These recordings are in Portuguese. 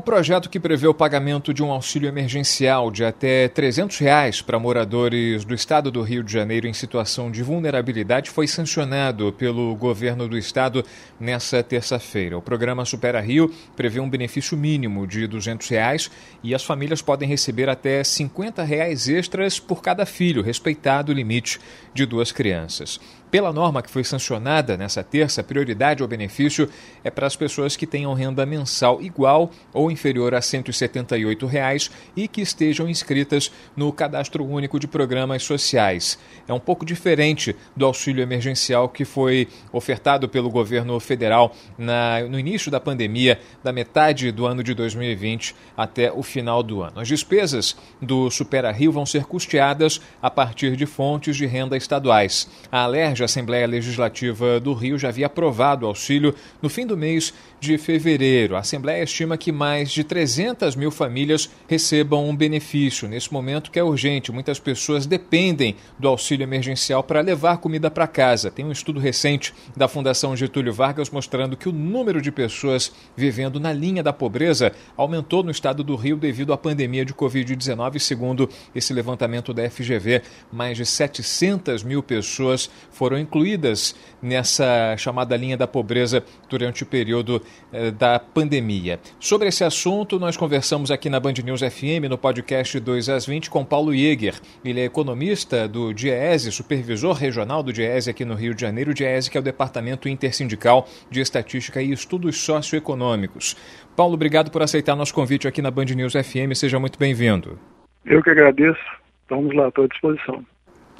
O projeto que prevê o pagamento de um auxílio emergencial de até 300 reais para moradores do estado do Rio de Janeiro em situação de vulnerabilidade foi sancionado pelo governo do estado nessa terça-feira. O programa Supera Rio prevê um benefício mínimo de 200 reais e as famílias podem receber até 50 reais extras por cada filho, respeitado o limite de duas crianças. Pela norma que foi sancionada nessa terça, a prioridade ao benefício é para as pessoas que tenham renda mensal igual ou inferior a 178 reais e que estejam inscritas no Cadastro Único de Programas Sociais. É um pouco diferente do auxílio emergencial que foi ofertado pelo governo federal na, no início da pandemia, da metade do ano de 2020 até o final do ano. As despesas do Supera Rio vão ser custeadas a partir de fontes de renda estaduais. A Alerj a Assembleia Legislativa do Rio já havia aprovado o auxílio no fim do mês de fevereiro. A Assembleia estima que mais de 300 mil famílias recebam um benefício nesse momento que é urgente. Muitas pessoas dependem do auxílio emergencial para levar comida para casa. Tem um estudo recente da Fundação Getúlio Vargas mostrando que o número de pessoas vivendo na linha da pobreza aumentou no estado do Rio devido à pandemia de Covid-19. Segundo esse levantamento da FGV, mais de 700 mil pessoas foram incluídas nessa chamada linha da pobreza durante o período eh, da pandemia. Sobre esse assunto, nós conversamos aqui na Band News FM, no podcast 2 às 20, com Paulo Jäger. Ele é economista do DIEESE, supervisor regional do DIEESE aqui no Rio de Janeiro. O DIEESE que é o Departamento Intersindical de Estatística e Estudos Socioeconômicos. Paulo, obrigado por aceitar nosso convite aqui na Band News FM. Seja muito bem-vindo. Eu que agradeço. Vamos lá, estou à disposição.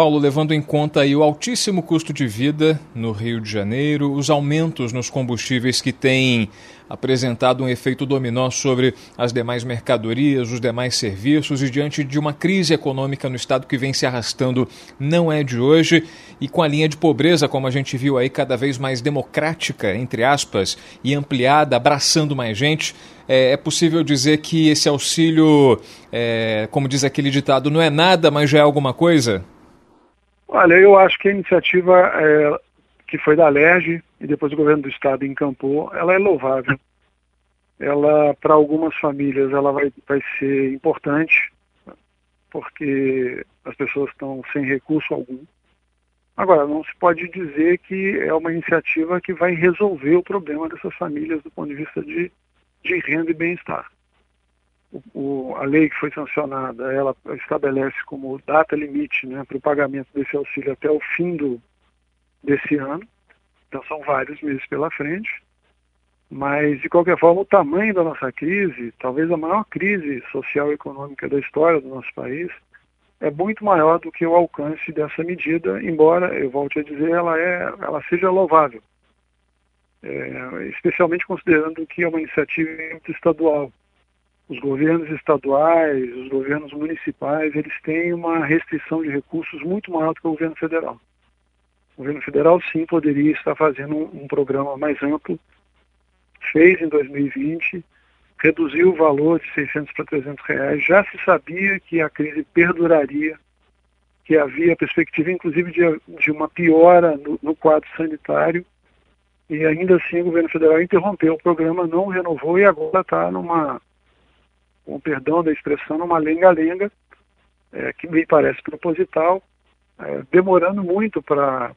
Paulo, levando em conta aí o altíssimo custo de vida no Rio de Janeiro, os aumentos nos combustíveis que têm apresentado um efeito dominó sobre as demais mercadorias, os demais serviços, e diante de uma crise econômica no estado que vem se arrastando, não é de hoje, e com a linha de pobreza, como a gente viu aí, cada vez mais democrática, entre aspas, e ampliada, abraçando mais gente, é, é possível dizer que esse auxílio, é, como diz aquele ditado, não é nada, mas já é alguma coisa? Olha, eu acho que a iniciativa é, que foi da LERJ e depois o governo do estado encampou, ela é louvável. Ela, para algumas famílias, ela vai, vai ser importante, porque as pessoas estão sem recurso algum. Agora, não se pode dizer que é uma iniciativa que vai resolver o problema dessas famílias do ponto de vista de, de renda e bem-estar o, a lei que foi sancionada, ela estabelece como data limite né, para o pagamento desse auxílio até o fim do, desse ano. Então são vários meses pela frente. Mas, de qualquer forma, o tamanho da nossa crise, talvez a maior crise social e econômica da história do nosso país, é muito maior do que o alcance dessa medida, embora, eu volte a dizer, ela, é, ela seja louvável. É, especialmente considerando que é uma iniciativa estadual os governos estaduais, os governos municipais, eles têm uma restrição de recursos muito maior do que o governo federal. O governo federal, sim, poderia estar fazendo um, um programa mais amplo, fez em 2020, reduziu o valor de 600 para 300 reais, já se sabia que a crise perduraria, que havia perspectiva, inclusive, de, de uma piora no, no quadro sanitário, e ainda assim o governo federal interrompeu o programa, não renovou e agora está numa com perdão da expressão, numa lenga-lenga, é, que me parece proposital, é, demorando muito para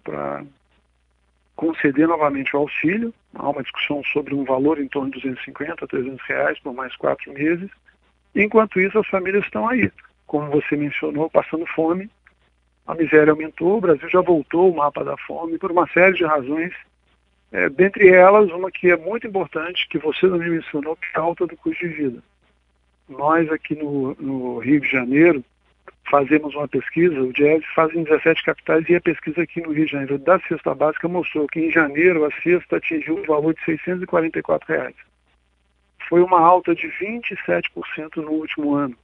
conceder novamente o auxílio. Há uma discussão sobre um valor em torno de 250 a 300 reais por mais quatro meses. Enquanto isso, as famílias estão aí, como você mencionou, passando fome. A miséria aumentou, o Brasil já voltou ao mapa da fome por uma série de razões, é, dentre elas uma que é muito importante, que você também mencionou, que é a alta do custo de vida. Nós aqui no, no Rio de Janeiro fazemos uma pesquisa, o DIES faz em 17 capitais e a pesquisa aqui no Rio de Janeiro da cesta básica mostrou que em janeiro a cesta atingiu o valor de 644 reais. Foi uma alta de 27% no último ano.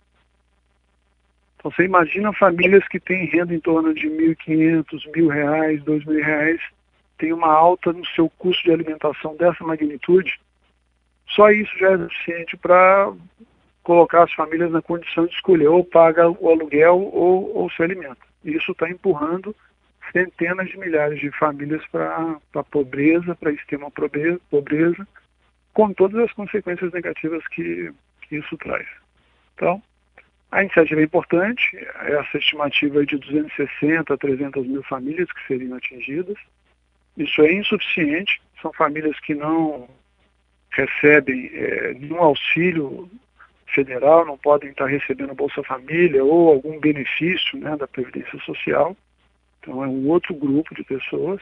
Então você imagina famílias que têm renda em torno de R$ 1.500, R$ 1.000, R$ 2.000, tem uma alta no seu custo de alimentação dessa magnitude, só isso já é suficiente para colocar as famílias na condição de escolher ou paga o aluguel ou, ou se alimenta. Isso está empurrando centenas de milhares de famílias para a pobreza, para extrema pobreza, com todas as consequências negativas que, que isso traz. Então, a iniciativa é importante, essa estimativa é de 260 a 300 mil famílias que seriam atingidas. Isso é insuficiente, são famílias que não recebem é, nenhum auxílio federal, não podem estar recebendo Bolsa Família ou algum benefício né, da Previdência Social. Então é um outro grupo de pessoas,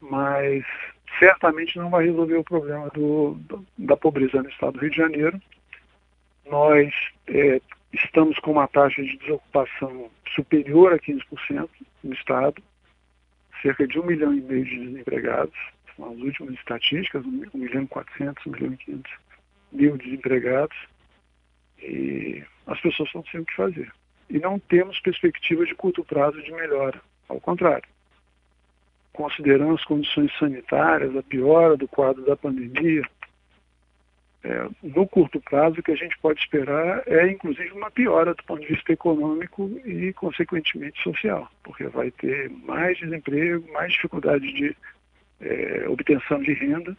mas certamente não vai resolver o problema do, da pobreza no estado do Rio de Janeiro. Nós é, estamos com uma taxa de desocupação superior a 15% no estado, cerca de um milhão e meio de desempregados, são as últimas estatísticas, 1 milhão e 400, 1 milhão e 500 mil desempregados, e as pessoas estão sem o que fazer. E não temos perspectiva de curto prazo de melhora, ao contrário. Considerando as condições sanitárias, a piora do quadro da pandemia, é, no curto prazo, o que a gente pode esperar é, inclusive, uma piora do ponto de vista econômico e, consequentemente, social, porque vai ter mais desemprego, mais dificuldade de é, obtenção de renda.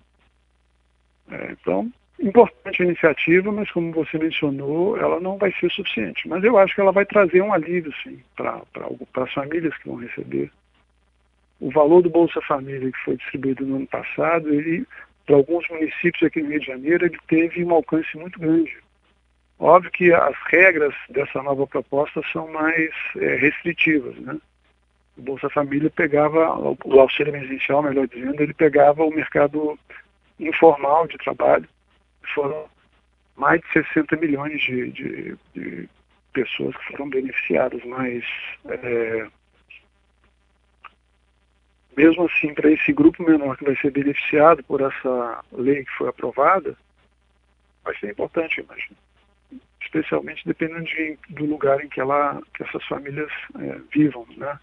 É, então, importante a iniciativa, mas como você mencionou, ela não vai ser suficiente. Mas eu acho que ela vai trazer um alívio, sim, para as famílias que vão receber. O valor do Bolsa Família que foi distribuído no ano passado, ele para alguns municípios aqui no Rio de Janeiro, ele teve um alcance muito grande. Óbvio que as regras dessa nova proposta são mais é, restritivas, né? O Bolsa Família pegava, o auxílio emergencial, melhor dizendo, ele pegava o mercado informal de trabalho. Foram mais de 60 milhões de, de, de pessoas que foram beneficiadas, mas é, mesmo assim, para esse grupo menor que vai ser beneficiado por essa lei que foi aprovada, vai ser importante, imagino. Especialmente dependendo de, do lugar em que, ela, que essas famílias é, vivam, né?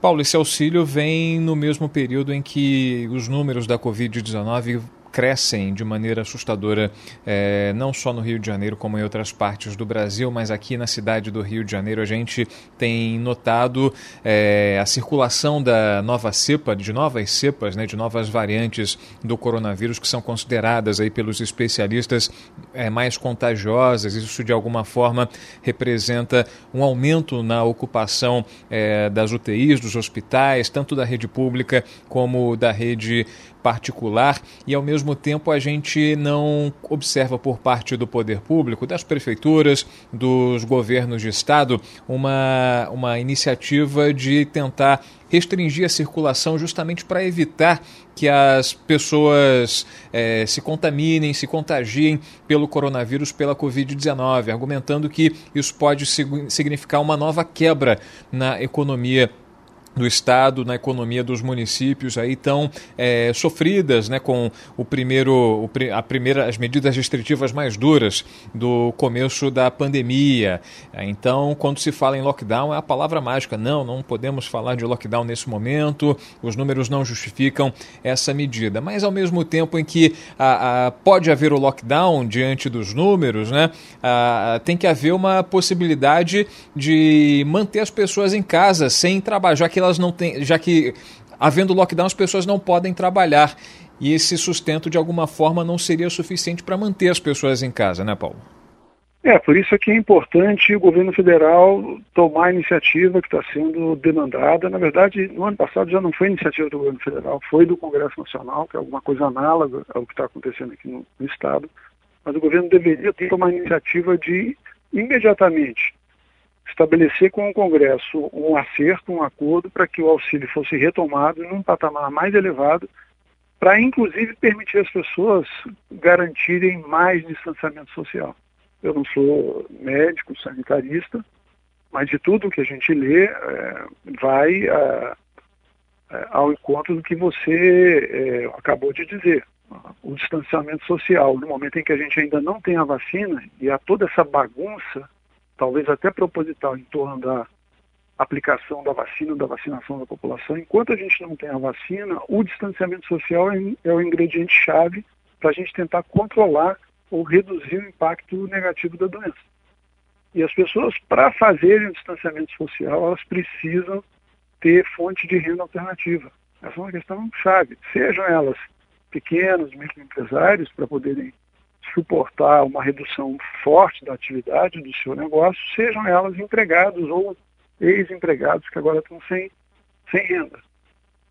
Paulo, esse auxílio vem no mesmo período em que os números da Covid-19 crescem de maneira assustadora, é, não só no Rio de Janeiro, como em outras partes do Brasil, mas aqui na cidade do Rio de Janeiro a gente tem notado é, a circulação da nova cepa, de novas cepas, né, de novas variantes do coronavírus que são consideradas aí pelos especialistas é, mais contagiosas. Isso de alguma forma representa um aumento na ocupação das UTIs, dos hospitais, tanto da rede pública como da rede particular e, ao mesmo tempo, a gente não observa por parte do poder público, das prefeituras, dos governos de estado, uma, uma iniciativa de tentar restringir a circulação justamente para evitar que as pessoas é, se contaminem, se contagiem pelo coronavírus, pela Covid-19, argumentando que isso pode significar uma nova quebra na economia do Estado, na economia dos municípios aí tão é, sofridas né, com o primeiro, a primeira, as medidas restritivas mais duras do começo da pandemia. Então, quando se fala em lockdown, é a palavra mágica. Não, não podemos falar de lockdown nesse momento, os números não justificam essa medida. Mas, ao mesmo tempo em que a, a, pode haver o lockdown diante dos números, né, a, tem que haver uma possibilidade de manter as pessoas em casa sem trabalhar, já que elas não têm, já que havendo lockdown as pessoas não podem trabalhar e esse sustento de alguma forma não seria suficiente para manter as pessoas em casa, né, Paulo? É, por isso é que é importante o governo federal tomar a iniciativa que está sendo demandada. Na verdade, no ano passado já não foi iniciativa do governo federal, foi do Congresso Nacional, que é alguma coisa análoga ao que está acontecendo aqui no, no Estado. Mas o governo deveria ter uma iniciativa de imediatamente estabelecer com o Congresso um acerto, um acordo para que o auxílio fosse retomado num patamar mais elevado, para inclusive permitir às pessoas garantirem mais distanciamento social. Eu não sou médico, sanitarista, mas de tudo que a gente lê é, vai é, é, ao encontro do que você é, acabou de dizer. O distanciamento social, no momento em que a gente ainda não tem a vacina e há toda essa bagunça talvez até proposital, em torno da aplicação da vacina, da vacinação da população. Enquanto a gente não tem a vacina, o distanciamento social é, é o ingrediente chave para a gente tentar controlar ou reduzir o impacto negativo da doença. E as pessoas, para fazerem o distanciamento social, elas precisam ter fonte de renda alternativa. Essa é uma questão chave. Sejam elas pequenos, microempresários, para poderem suportar uma redução forte da atividade do seu negócio, sejam elas empregados ou ex-empregados que agora estão sem, sem renda.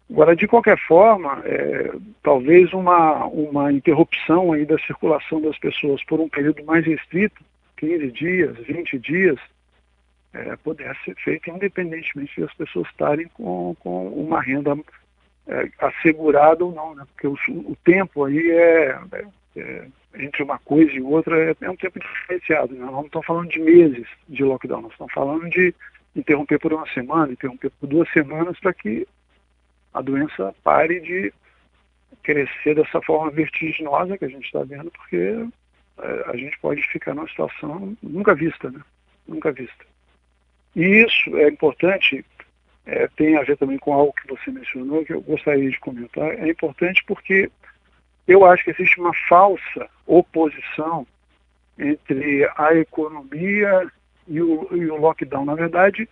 Agora, de qualquer forma, é, talvez uma, uma interrupção aí da circulação das pessoas por um período mais restrito, 15 dias, 20 dias, é, pudesse ser feita independentemente das pessoas estarem com, com uma renda é, assegurada ou não, né? porque o, o tempo aí é, é, é, entre uma coisa e outra é, é um tempo diferenciado. Né? Nós não estamos falando de meses de lockdown, nós estamos falando de interromper por uma semana, interromper por duas semanas para que a doença pare de crescer dessa forma vertiginosa que a gente está vendo, porque é, a gente pode ficar numa situação nunca vista, né? Nunca vista. E isso é importante, é, tem a ver também com algo que você mencionou, que eu gostaria de comentar. É importante porque eu acho que existe uma falsa oposição entre a economia e o, e o lockdown. Na verdade,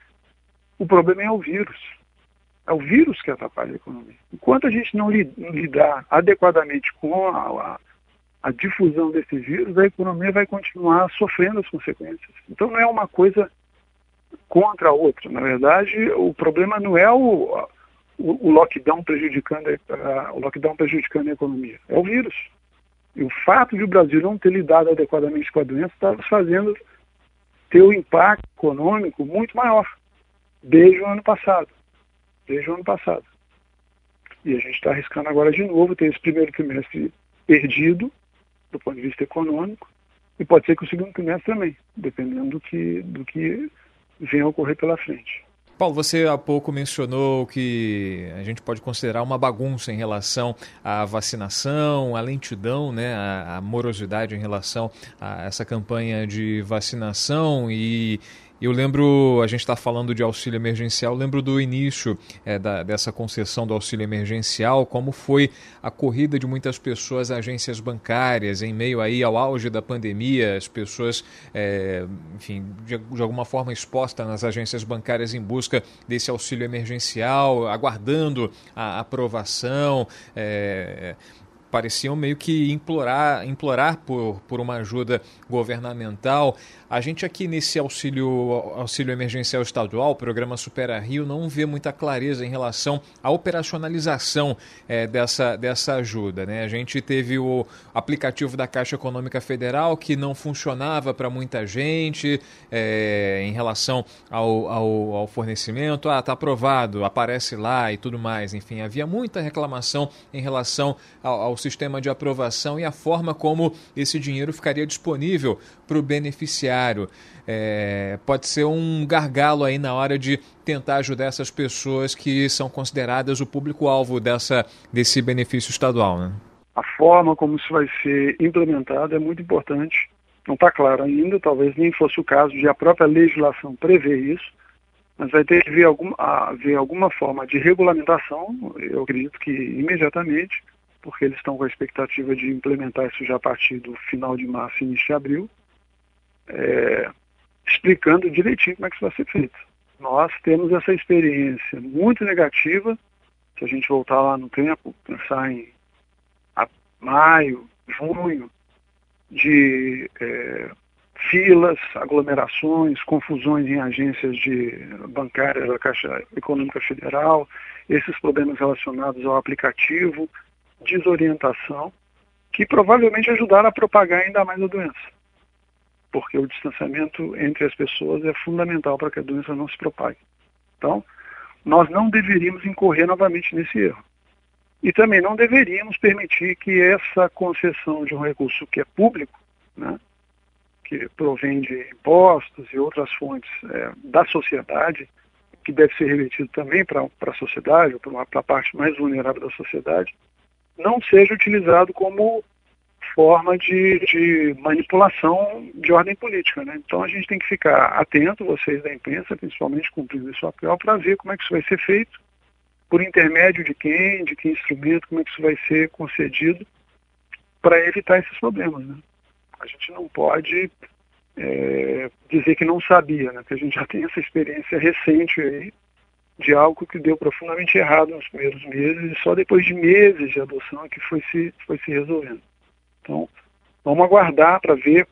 o problema é o vírus. É o vírus que atrapalha a economia. Enquanto a gente não lidar adequadamente com a, a, a difusão desse vírus, a economia vai continuar sofrendo as consequências. Então não é uma coisa contra a outra. Na verdade, o problema não é o, o, o lockdown prejudicando a, o lockdown prejudicando a economia, é o vírus. E o fato de o Brasil não ter lidado adequadamente com a doença está fazendo ter um impacto econômico muito maior desde o ano passado. Desde o ano passado. E a gente está arriscando agora de novo ter esse primeiro trimestre perdido, do ponto de vista econômico, e pode ser que o segundo trimestre também, dependendo do que, do que venha a ocorrer pela frente. Paulo, você há pouco mencionou que a gente pode considerar uma bagunça em relação à vacinação, à lentidão, né, à morosidade em relação a essa campanha de vacinação e eu lembro, a gente está falando de auxílio emergencial, lembro do início é, da, dessa concessão do auxílio emergencial, como foi a corrida de muitas pessoas a agências bancárias, em meio aí ao auge da pandemia, as pessoas, é, enfim, de, de, alguma forma expostas nas agências bancárias em busca desse auxílio emergencial, aguardando a aprovação. É, pareciam meio que implorar, implorar por, por uma ajuda governamental. A gente aqui nesse auxílio, auxílio emergencial estadual, o programa Supera Rio, não vê muita clareza em relação à operacionalização é, dessa, dessa ajuda. Né? A gente teve o aplicativo da Caixa Econômica Federal que não funcionava para muita gente é, em relação ao, ao, ao fornecimento. Ah, está aprovado, aparece lá e tudo mais. Enfim, havia muita reclamação em relação ao, ao sistema de aprovação e a forma como esse dinheiro ficaria disponível para o beneficiário. É, pode ser um gargalo aí na hora de tentar ajudar essas pessoas que são consideradas o público-alvo dessa, desse benefício estadual. Né? A forma como isso vai ser implementado é muito importante. Não está claro ainda, talvez nem fosse o caso de a própria legislação prever isso, mas vai ter que haver alguma, haver alguma forma de regulamentação, eu acredito que imediatamente, porque eles estão com a expectativa de implementar isso já a partir do final de março, início de abril, é, explicando direitinho como é que isso vai ser feito. Nós temos essa experiência muito negativa, se a gente voltar lá no tempo, pensar em maio, junho, de é, filas, aglomerações, confusões em agências de bancárias da Caixa Econômica Federal, esses problemas relacionados ao aplicativo, desorientação, que provavelmente ajudaram a propagar ainda mais a doença. Porque o distanciamento entre as pessoas é fundamental para que a doença não se propague. Então, nós não deveríamos incorrer novamente nesse erro. E também não deveríamos permitir que essa concessão de um recurso que é público, né, que provém de impostos e outras fontes é, da sociedade, que deve ser revertido também para a sociedade, para a parte mais vulnerável da sociedade, não seja utilizado como forma de, de, manipulação de ordem política. Né? Então a gente tem que ficar atento, vocês da imprensa, principalmente cumprindo esse papel, para ver como é que isso vai ser feito, por intermédio de quem, de que instrumento, como é que isso vai ser concedido, para evitar esses problemas. Né? A gente não pode é, dizer que não sabia, né? porque a gente já tem essa experiência recente aí de algo que deu profundamente errado nos primeiros meses e só depois de meses de adoção é que foi se, foi se resolvendo. Então, vamos aguardar para ver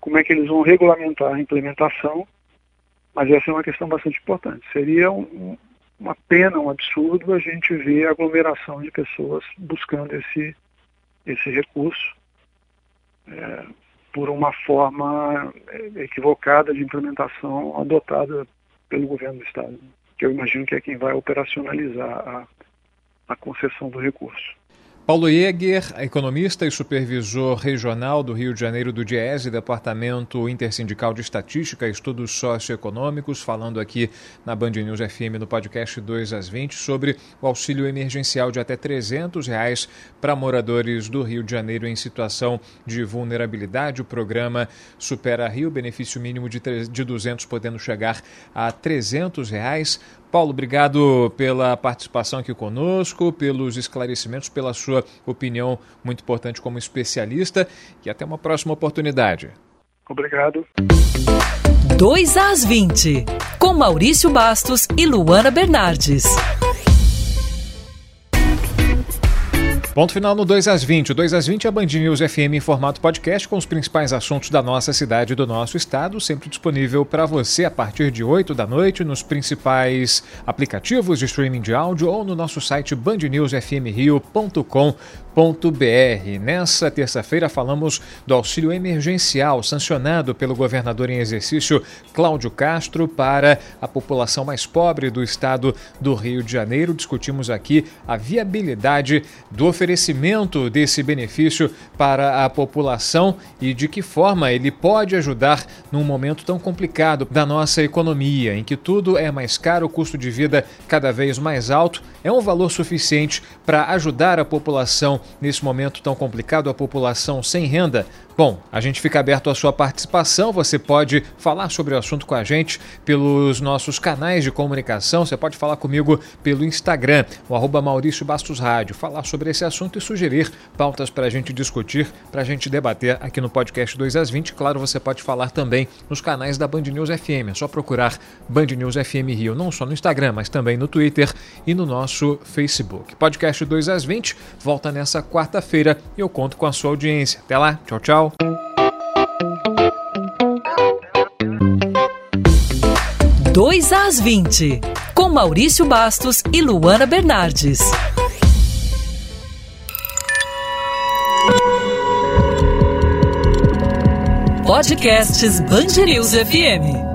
como é que eles vão regulamentar a implementação, mas essa é uma questão bastante importante. Seria um, uma pena, um absurdo a gente ver a aglomeração de pessoas buscando esse, esse recurso é, por uma forma é, equivocada de implementação adotada pelo governo do Estado, que eu imagino que é quem vai operacionalizar a, a concessão do recurso. Paulo Jäger, economista e supervisor regional do Rio de Janeiro do DIESE, Departamento Intersindical de Estatística e Estudos Socioeconômicos, falando aqui na Band News FM no podcast 2 às 20 sobre o auxílio emergencial de até 300 reais para moradores do Rio de Janeiro em situação de vulnerabilidade. O programa Supera Rio, benefício mínimo de, de 200 podendo chegar a 300 reais. Paulo, obrigado pela participação aqui conosco, pelos esclarecimentos, pela sua opinião muito importante como especialista e até uma próxima oportunidade. Obrigado. 2 às 20, com Maurício Bastos e Luana Bernardes. Ponto final no 2 às 20. O 2 às 20 é a Band News FM em formato podcast com os principais assuntos da nossa cidade e do nosso estado, sempre disponível para você a partir de 8 da noite nos principais aplicativos de streaming de áudio ou no nosso site bandnewsfmrio.com Nessa terça-feira falamos do auxílio emergencial sancionado pelo governador em exercício Cláudio Castro para a população mais pobre do estado do Rio de Janeiro. Discutimos aqui a viabilidade do oferecimento desse benefício para a população e de que forma ele pode ajudar num momento tão complicado da nossa economia, em que tudo é mais caro, o custo de vida cada vez mais alto. É um valor suficiente para ajudar a população nesse momento tão complicado, a população sem renda? Bom, a gente fica aberto à sua participação. Você pode falar sobre o assunto com a gente pelos nossos canais de comunicação. Você pode falar comigo pelo Instagram, o arroba Maurício Bastos Rádio, falar sobre esse assunto e sugerir pautas para a gente discutir, para a gente debater aqui no podcast 2 às 20. Claro, você pode falar também nos canais da Band News FM. É só procurar Band News FM Rio, não só no Instagram, mas também no Twitter e no nosso Facebook. Podcast 2 às 20 volta nessa quarta-feira e eu conto com a sua audiência. Até lá, tchau, tchau. 2 às 20, com Maurício Bastos e Luana Bernardes. Podcasts Bangerils FM.